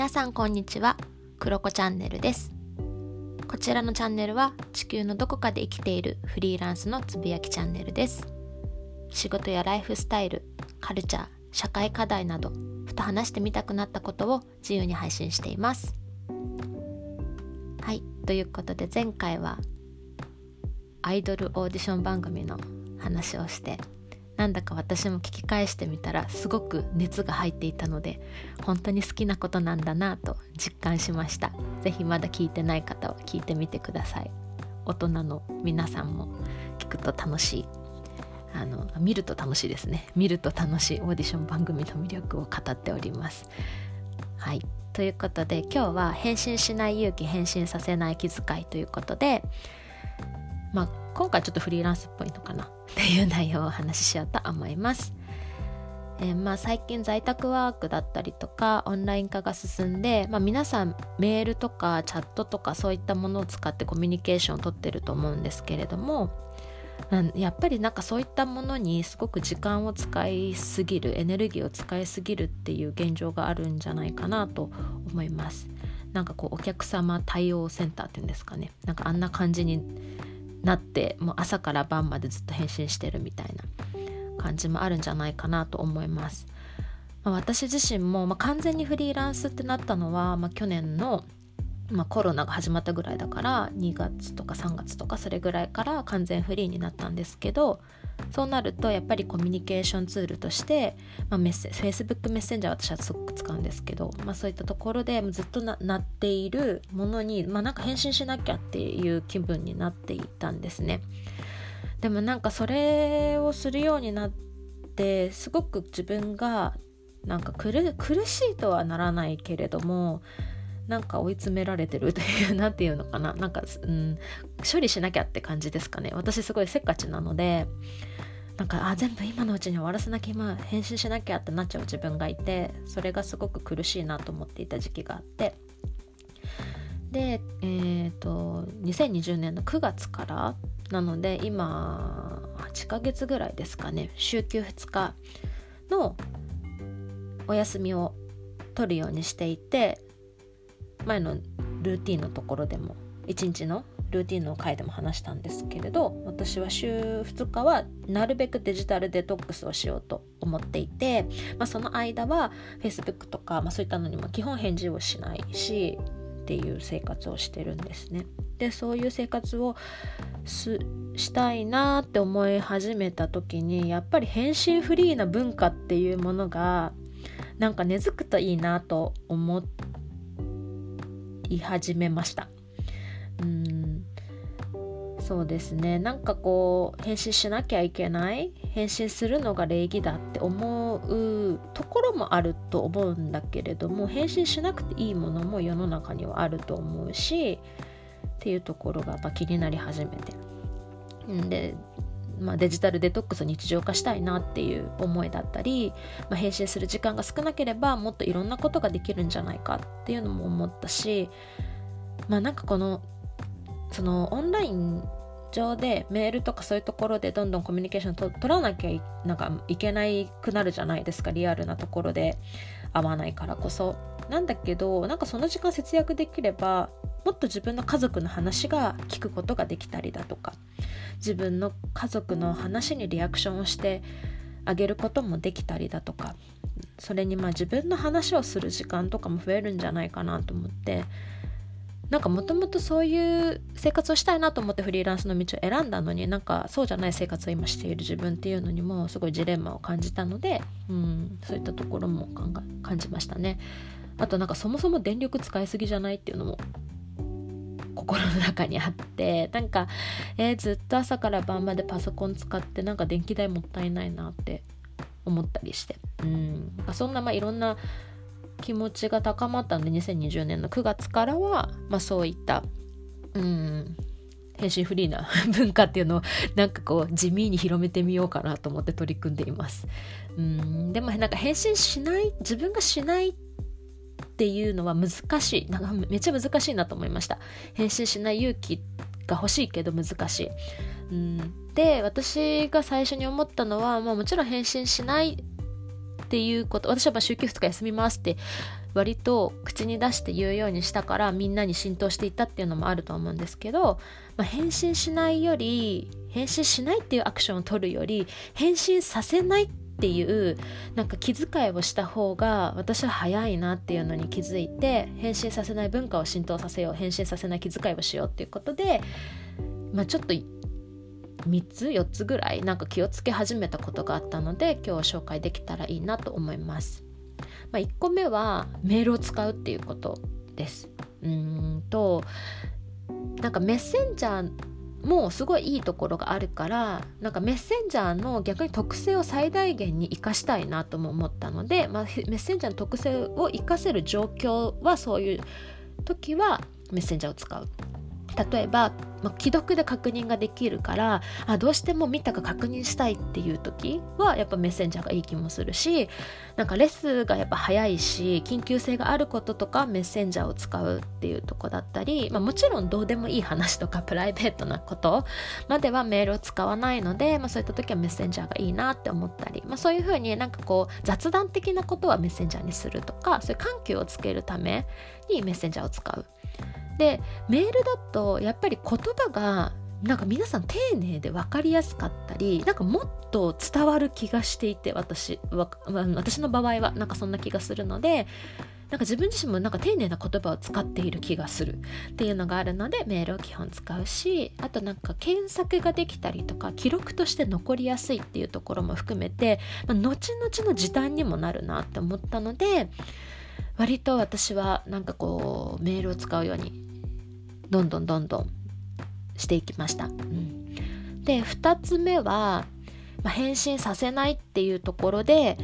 皆さんこんにちは。クロコチャンネルです。こちらのチャンネルは地球のどこかで生きているフリーランスのつぶやきチャンネルです。仕事やライフスタイルカルチャー社会課題などふと話してみたくなったことを自由に配信しています。はいということで前回はアイドルオーディション番組の話をしてなんだか私も聞き返してみたらすごく熱が入っていたので本当に好きなことなんだなと実感しました。是非まだ聞いてない方は聞いてみてください。大人の皆さんも聞くと楽しい。あの見ると楽しいですね。見ると楽しい。オーディション番組の魅力を語っております。はい。ということで今日は返信しない勇気返信させない気遣いということでまあ、今回ちょっとフリーランスっぽいのかな。っていう内容をお話ししようと思います。えー、まあ最近在宅ワークだったりとかオンライン化が進んで、まあ、皆さんメールとかチャットとかそういったものを使ってコミュニケーションをとってると思うんですけれどもうんやっぱりなんかそういったものにすごく時間を使いすぎるエネルギーを使いすぎるっていう現状があるんじゃないかなと思いますなんかこうお客様対応センターっていうんですかねなんかあんな感じになってもう朝から晩までずっと返信してるみたいな感じもあるんじゃないかなと思います。まあ、私自身も、まあ、完全にフリーランスってなったのは、まあ、去年のまあ、コロナが始まったぐらいだから2月とか3月とかそれぐらいから完全フリーになったんですけどそうなるとやっぱりコミュニケーションツールとして、まあ、メッセ Facebook メッセンジャー私はすごく使うんですけど、まあ、そういったところでずっとなっているものに、まあ、なんか返信しなきゃっていう気分になっていたんですね。でもなんかそれをするようになってすごく自分がなんか苦しいとはならないけれどもなんか追い詰められてるという何て言うのかな。なんか、うん、処理しなきゃって感じですかね。私すごいせっかちなのでなんかあ全部今のうちに終わらせなきゃ今返信しなきゃってなっちゃう自分がいてそれがすごく苦しいなと思っていた時期があって。でえっ、ー、と2020年の9月からなので今8ヶ月ぐらいですかね。週休2日のお休みを取るようにしていて前のルーティンのところでも1日のルーティンの回でも話したんですけれど私は週2日はなるべくデジタルデトックスをしようと思っていて、まあ、その間は Facebook とか、まあ、そういったのにも基本返事をしないしっていう生活をしてるんですね。でそういう生活をしたいなって思い始めた時にやっぱり返信フリーな文化っていうものがなんか根付くといいなと思ってい始めました。うん。そうですね。なんかこう返信しなきゃいけない返信するのが礼儀だって思うところもあると思うんだけれども返信しなくていいものも世の中にはあると思うしっていうところがま気になり始めてでまあ、デジタルデトックスを日常化したいなっていう思いだったり、まあ、編集する時間が少なければもっといろんなことができるんじゃないかっていうのも思ったしまあなんかこのそのオンライン上でメールとかそういうところでどんどんコミュニケーションと取らなきゃいなんかいけないくなるじゃないですか。リアルなところで。会わないからこそ。なんだけどなんかその時間節約できればもっと自分の家族の話が聞くことができたりだとか。自分の家族の話にリアクションをしてあげることもできたりだとか。それにまあ自分の話をする時間とかも増えるんじゃないかなと思って。なんかもともとそういう生活をしたいなと思ってフリーランスの道を選んだのになんかそうじゃない生活を今している自分っていうのにもすごいジレンマを感じたので、うん、そういったところも感じましたね。あとなんかそもそも電力使いすぎじゃないっていうのも心の中にあってなんか、えー、ずっと朝から晩までパソコン使ってなんか電気代もったいないなって思ったりしてうんそんなまあいろんな気持ちが高まったので2020年の9月からは、まあ、そういったうん返信フリーな 文化っていうのをなんかこう地味に広めてみようかなと思って取り組んでいます。うんでもなんか返信しない自分がしないっていうのは難しい。なんかめっちゃ難しいなと思いました。返信しない勇気が欲しいけど難しい、うん、で私が最初に思ったのは、まあ、もちろん返信しないっていうこと私は週休2日休みますって割と口に出して言うようにしたからみんなに浸透していったっていうのもあると思うんですけど、まあ、返信しないより返信しないっていうアクションを取るより返信させないっていうなんか気遣いをした方が私は早いなっていうのに気づいて返信させない文化を浸透させよう返信させない気遣いをしようっていうことで、まあ、ちょっと3つ4つぐらいなんか気をつけ始めたことがあったので今日紹介できたらいいなと思います。まあ、1個目はメールを使うっていうことです。うんとなんかメッセンジャーもすごいいいところがあるからなんかメッセンジャーの逆に特性を最大限に生かしたいなとも思ったので、まあ、メッセンジャーの特性を生かせる状況はそういう時はメッセンジャーを使う例えば、まあ、既読で確認ができるからあどうしても見たか確認したいっていう時はやっぱメッセンジャーがいい気もするしなんかレスがやっぱ早いし緊急性があることとかメッセンジャーを使うっていうとこだったり、まあ、もちろんどうでもいい話とか プライベートなことまではメールを使わないので、まあ、そういった時はメッセンジャーがいいなって思ったり、まあ、そういうふうになんかこう雑談的なことはメッセンジャーにするとかそういう緩急をつけるためにメッセンジャーを使う。でメールだとやっぱり言葉がなんか皆さん丁寧で分かりやすかったりなんかもっと伝わる気がしていて私は私の場合はなんかそんな気がするのでなんか自分自身もなんか丁寧な言葉を使っている気がする。っていうのがあるのでメールを基本使うしあとなんか検索ができたりとか記録として残りやすいっていうところも含めて、まあ、後々の時短にもなるなって思ったので割と私はなんかこうメールを使うようにどんどんどんどんしていきました。うん、で2つ目は、まあ、返信させないっていうところで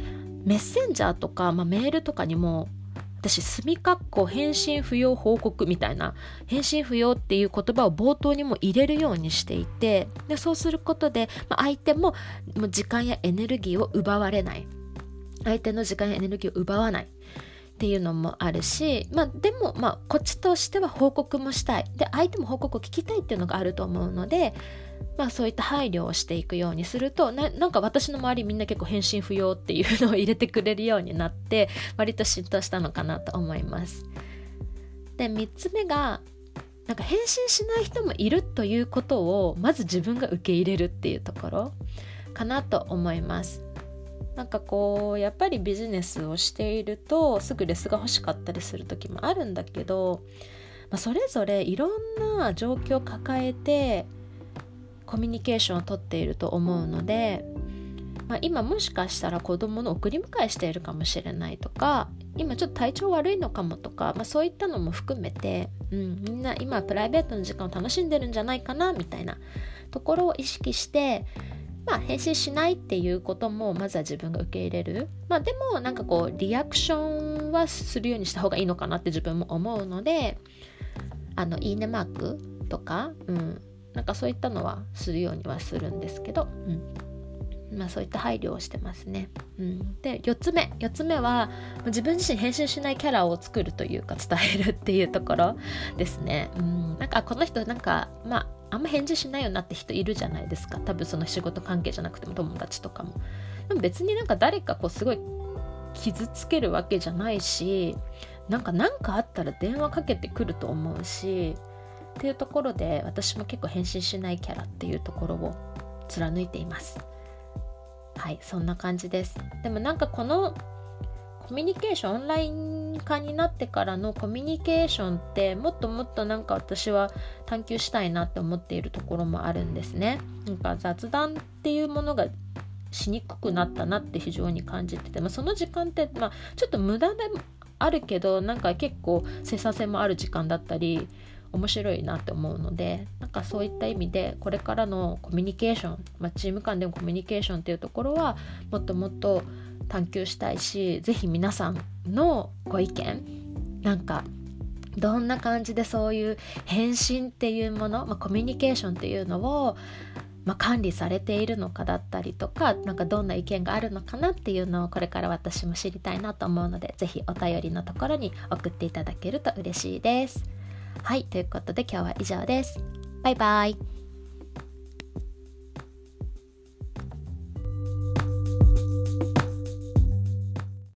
メッセンジャーとか、まあ、メールとかにも私墨括弧返信不要報告みたいな返信不要っていう言葉を冒頭にも入れるようにしていてでそうすることで、まあ、相手ももう時間やエネルギーを奪われない相手の時間やエネルギーを奪わないっていうのもあるし、まあ、でも、まあ、こっちとしては報告もしたいで相手も報告を聞きたいっていうのがあると思うので、まあ、そういった配慮をしていくようにするとなんか私の周りみんな結構返信不要っていうのを入れてくれるようになって割と浸透したのかなと思います。で3つ目がなんか返信しない人もいるということをまず自分が受け入れるっていうところかなと思います。なんかこうやっぱりビジネスをしているとすぐレスが欲しかったりする時もあるんだけど、まあ、それぞれいろんな状況を抱えてコミュニケーションをとっていると思うので、まあ、今もしかしたら子供の送り迎えしているかもしれないとか今ちょっと体調悪いのかもとか、まあ、そういったのも含めて、うん、みんな今プライベートの時間を楽しんでるんじゃないかなみたいなところを意識してまあ、返信しないっていうこともまずは自分が受け入れる、まあ、でもなんかこうリアクションはするようにした方がいいのかなって自分も思うのであのいいねマークとか、うん、なんかそういったのはするようにはするんですけど、うん。まあ、そういった配慮をしてますね。うん、で4つ目4つ目は自分自身返信しないキャラを作るというか伝えるっていうところですね。うん、なんかこの人なんかまああんま返事しないよなって人いるじゃないですか。多分その仕事関係じゃなくても友達とかも。でも別になんか誰かこうすごい傷つけるわけじゃないしなんか何かあったら電話かけてくると思うしっていうところで私も結構返信しないキャラっていうところを貫いています。はいそんな感じです。でもなんかこのコミュニケーションオンライン化になってからのコミュニケーションってもっともっとなんか私は探求したいなって思っているところもあるんですね。なんか雑談っていうものがしにくくなったなって非常に感じてて、まあ、その時間って、まあ、ちょっと無駄でもあるけどなんか結構生産性もある時間だったり面白いなって思うのでなんかそういった意味でこれからのコミュニケーション、まあ、チーム間でのコミュニケーションっていうところはもっともっと探求したいし是非皆さんのご意見なんかどんな感じでそういう返信っていうもの、まあ、コミュニケーションっていうのを、まあ、管理されているのかだったりとかなんかどんな意見があるのかなっていうのをこれから私も知りたいなと思うので是非お便りのところに送っていただけると嬉しいです。はいということで今日は以上です。バイバイ。